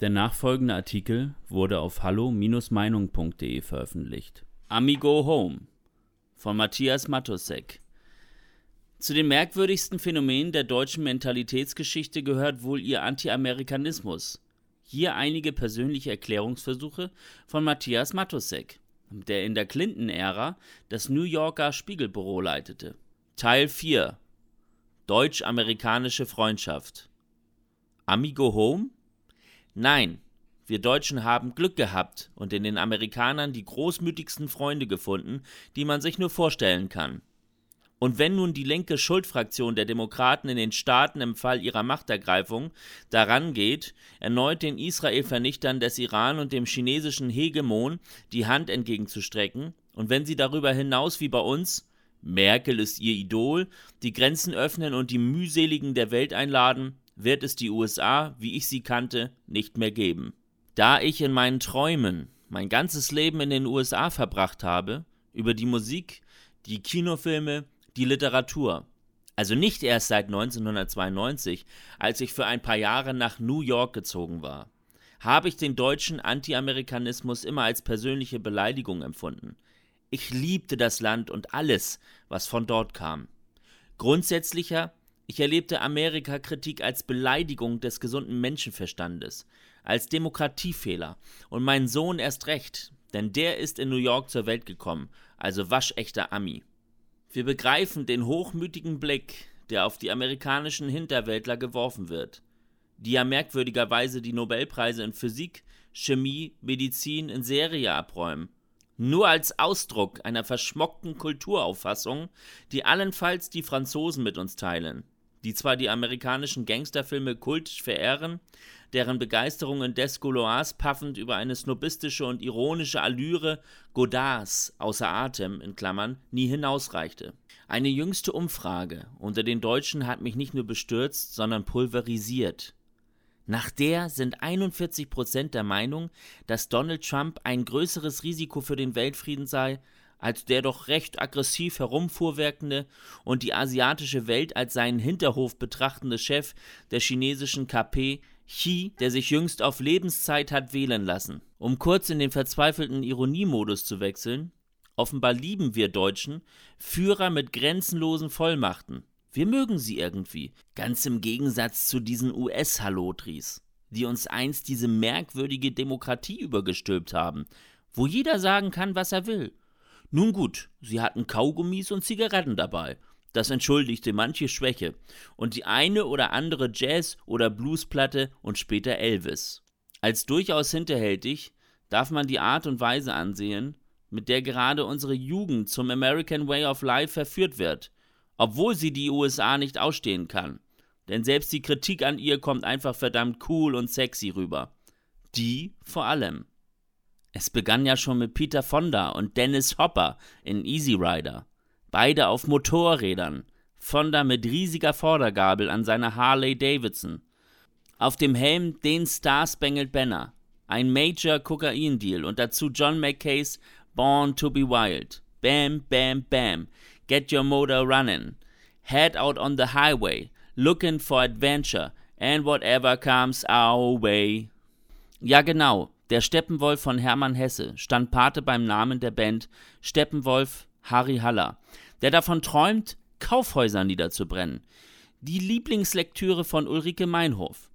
Der nachfolgende Artikel wurde auf hallo-meinung.de veröffentlicht. Amigo Home von Matthias Matosek. Zu den merkwürdigsten Phänomenen der deutschen Mentalitätsgeschichte gehört wohl ihr Anti-Amerikanismus. Hier einige persönliche Erklärungsversuche von Matthias Matosek, der in der Clinton-Ära das New Yorker Spiegelbüro leitete. Teil 4 Deutsch-amerikanische Freundschaft Amigo Home? Nein, wir Deutschen haben Glück gehabt und in den Amerikanern die großmütigsten Freunde gefunden, die man sich nur vorstellen kann. Und wenn nun die linke Schuldfraktion der Demokraten in den Staaten im Fall ihrer Machtergreifung daran geht, erneut den Israel-Vernichtern des Iran und dem chinesischen Hegemon die Hand entgegenzustrecken, und wenn sie darüber hinaus wie bei uns Merkel ist ihr Idol, die Grenzen öffnen und die mühseligen der Welt einladen, wird es die USA, wie ich sie kannte, nicht mehr geben. Da ich in meinen Träumen mein ganzes Leben in den USA verbracht habe, über die Musik, die Kinofilme, die Literatur. Also nicht erst seit 1992, als ich für ein paar Jahre nach New York gezogen war. Habe ich den deutschen Anti-Amerikanismus immer als persönliche Beleidigung empfunden. Ich liebte das Land und alles, was von dort kam. Grundsätzlicher, ich erlebte Amerika-Kritik als Beleidigung des gesunden Menschenverstandes, als Demokratiefehler und meinen Sohn erst recht, denn der ist in New York zur Welt gekommen, also waschechter Ami. Wir begreifen den hochmütigen Blick, der auf die amerikanischen Hinterwäldler geworfen wird, die ja merkwürdigerweise die Nobelpreise in Physik, Chemie, Medizin in Serie abräumen. Nur als Ausdruck einer verschmockten Kulturauffassung, die allenfalls die Franzosen mit uns teilen, die zwar die amerikanischen Gangsterfilme kultisch verehren, deren Begeisterung in Descouloirs paffend über eine snobistische und ironische Allüre Godards außer Atem in Klammern nie hinausreichte. Eine jüngste Umfrage unter den Deutschen hat mich nicht nur bestürzt, sondern pulverisiert. Nach der sind 41 Prozent der Meinung, dass Donald Trump ein größeres Risiko für den Weltfrieden sei, als der doch recht aggressiv herumfuhrwerkende und die asiatische Welt als seinen Hinterhof betrachtende Chef der chinesischen KP Xi, der sich jüngst auf Lebenszeit hat wählen lassen. Um kurz in den verzweifelten Ironiemodus zu wechseln, offenbar lieben wir Deutschen Führer mit grenzenlosen Vollmachten. Wir mögen sie irgendwie, ganz im Gegensatz zu diesen US-Hallotris, die uns einst diese merkwürdige Demokratie übergestülpt haben, wo jeder sagen kann, was er will. Nun gut, sie hatten Kaugummis und Zigaretten dabei, das entschuldigte manche Schwäche und die eine oder andere Jazz- oder Bluesplatte und später Elvis. Als durchaus hinterhältig darf man die Art und Weise ansehen, mit der gerade unsere Jugend zum American Way of Life verführt wird, obwohl sie die USA nicht ausstehen kann. Denn selbst die Kritik an ihr kommt einfach verdammt cool und sexy rüber. Die vor allem. Es begann ja schon mit Peter Fonda und Dennis Hopper in Easy Rider beide auf Motorrädern, Fonda mit riesiger Vordergabel an seiner Harley Davidson. Auf dem Helm den Star Spangled Banner, ein Major Kokain-Deal und dazu John McKays Born to be Wild. Bam, bam, bam. Get your motor running. Head out on the highway, looking for adventure and whatever comes our way. Ja, genau. Der Steppenwolf von Hermann Hesse stand Pate beim Namen der Band Steppenwolf Harry Haller der davon träumt, Kaufhäuser niederzubrennen. Die Lieblingslektüre von Ulrike Meinhof.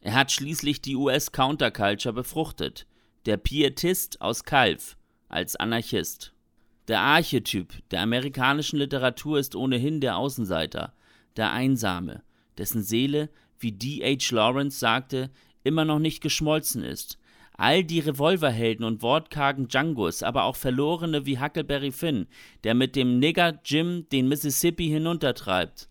Er hat schließlich die US-Counterculture befruchtet. Der Pietist aus Kalf als Anarchist. Der Archetyp der amerikanischen Literatur ist ohnehin der Außenseiter, der Einsame, dessen Seele, wie D.H. Lawrence sagte, immer noch nicht geschmolzen ist, All die Revolverhelden und wortkargen Djangos, aber auch Verlorene wie Huckleberry Finn, der mit dem Nigger Jim den Mississippi hinuntertreibt.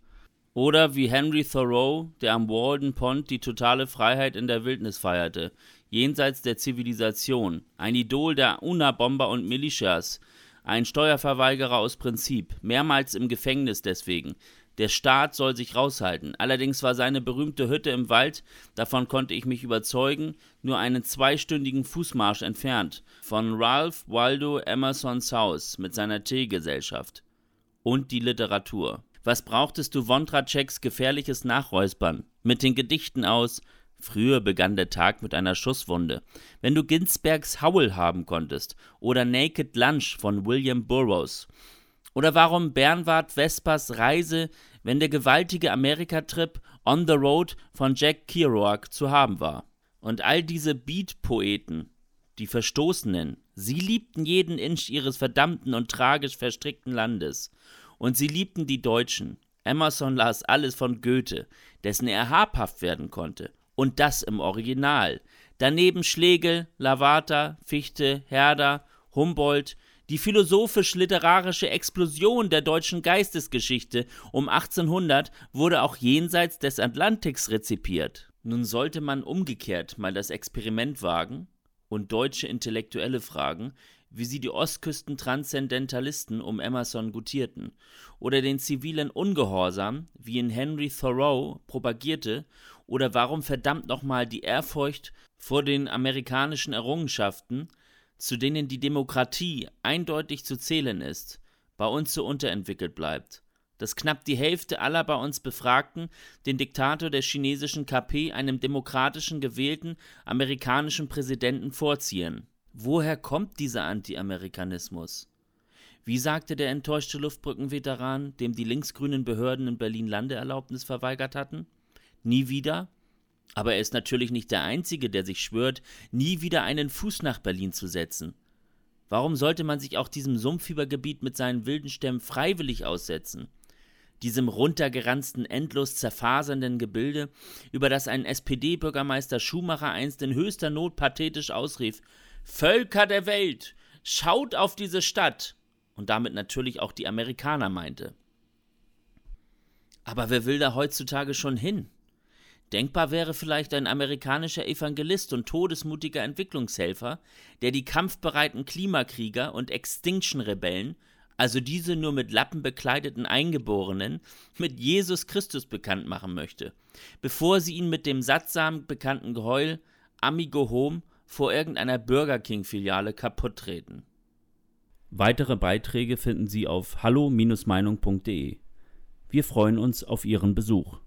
Oder wie Henry Thoreau, der am Walden Pond die totale Freiheit in der Wildnis feierte, jenseits der Zivilisation, ein Idol der Unabomber und Militias, ein Steuerverweigerer aus Prinzip, mehrmals im Gefängnis deswegen, der Staat soll sich raushalten. Allerdings war seine berühmte Hütte im Wald, davon konnte ich mich überzeugen, nur einen zweistündigen Fußmarsch entfernt von Ralph Waldo Emersons Haus mit seiner Teegesellschaft. Und die Literatur. Was brauchtest du Wondratscheks gefährliches Nachräuspern? Mit den Gedichten aus Früher begann der Tag mit einer Schusswunde. Wenn du Ginsbergs Howl haben konntest oder Naked Lunch von William Burroughs. Oder warum Bernward Vespers Reise, wenn der gewaltige Amerika-Trip On the Road von Jack Kerouac zu haben war. Und all diese Beat-Poeten, die Verstoßenen, sie liebten jeden Inch ihres verdammten und tragisch verstrickten Landes. Und sie liebten die Deutschen. Emerson las alles von Goethe, dessen er habhaft werden konnte und das im Original. Daneben Schlegel, Lavater, Fichte, Herder, Humboldt, die philosophisch-literarische Explosion der deutschen Geistesgeschichte um 1800 wurde auch jenseits des Atlantiks rezipiert. Nun sollte man umgekehrt mal das Experiment wagen und deutsche Intellektuelle fragen, wie sie die Ostküsten-Transzendentalisten um Emerson gutierten, oder den zivilen Ungehorsam, wie ihn Henry Thoreau propagierte, oder warum verdammt nochmal die Ehrfurcht vor den amerikanischen Errungenschaften, zu denen die Demokratie eindeutig zu zählen ist, bei uns so unterentwickelt bleibt, dass knapp die Hälfte aller bei uns Befragten den Diktator der chinesischen KP einem demokratischen gewählten amerikanischen Präsidenten vorziehen. Woher kommt dieser Anti-Amerikanismus? Wie sagte der enttäuschte Luftbrückenveteran, dem die linksgrünen Behörden in Berlin Landeerlaubnis verweigert hatten? Nie wieder? Aber er ist natürlich nicht der Einzige, der sich schwört, nie wieder einen Fuß nach Berlin zu setzen. Warum sollte man sich auch diesem Sumpfiebergebiet mit seinen wilden Stämmen freiwillig aussetzen? Diesem runtergeranzten, endlos zerfasernden Gebilde, über das ein SPD-Bürgermeister Schumacher einst in höchster Not pathetisch ausrief: Völker der Welt, schaut auf diese Stadt! Und damit natürlich auch die Amerikaner meinte. Aber wer will da heutzutage schon hin? Denkbar wäre vielleicht ein amerikanischer Evangelist und todesmutiger Entwicklungshelfer, der die kampfbereiten Klimakrieger und Extinction-Rebellen, also diese nur mit Lappen bekleideten Eingeborenen, mit Jesus Christus bekannt machen möchte, bevor sie ihn mit dem sattsam bekannten Geheul Amigo Home vor irgendeiner Burger King-Filiale kaputt treten. Weitere Beiträge finden Sie auf hallo-meinung.de. Wir freuen uns auf Ihren Besuch.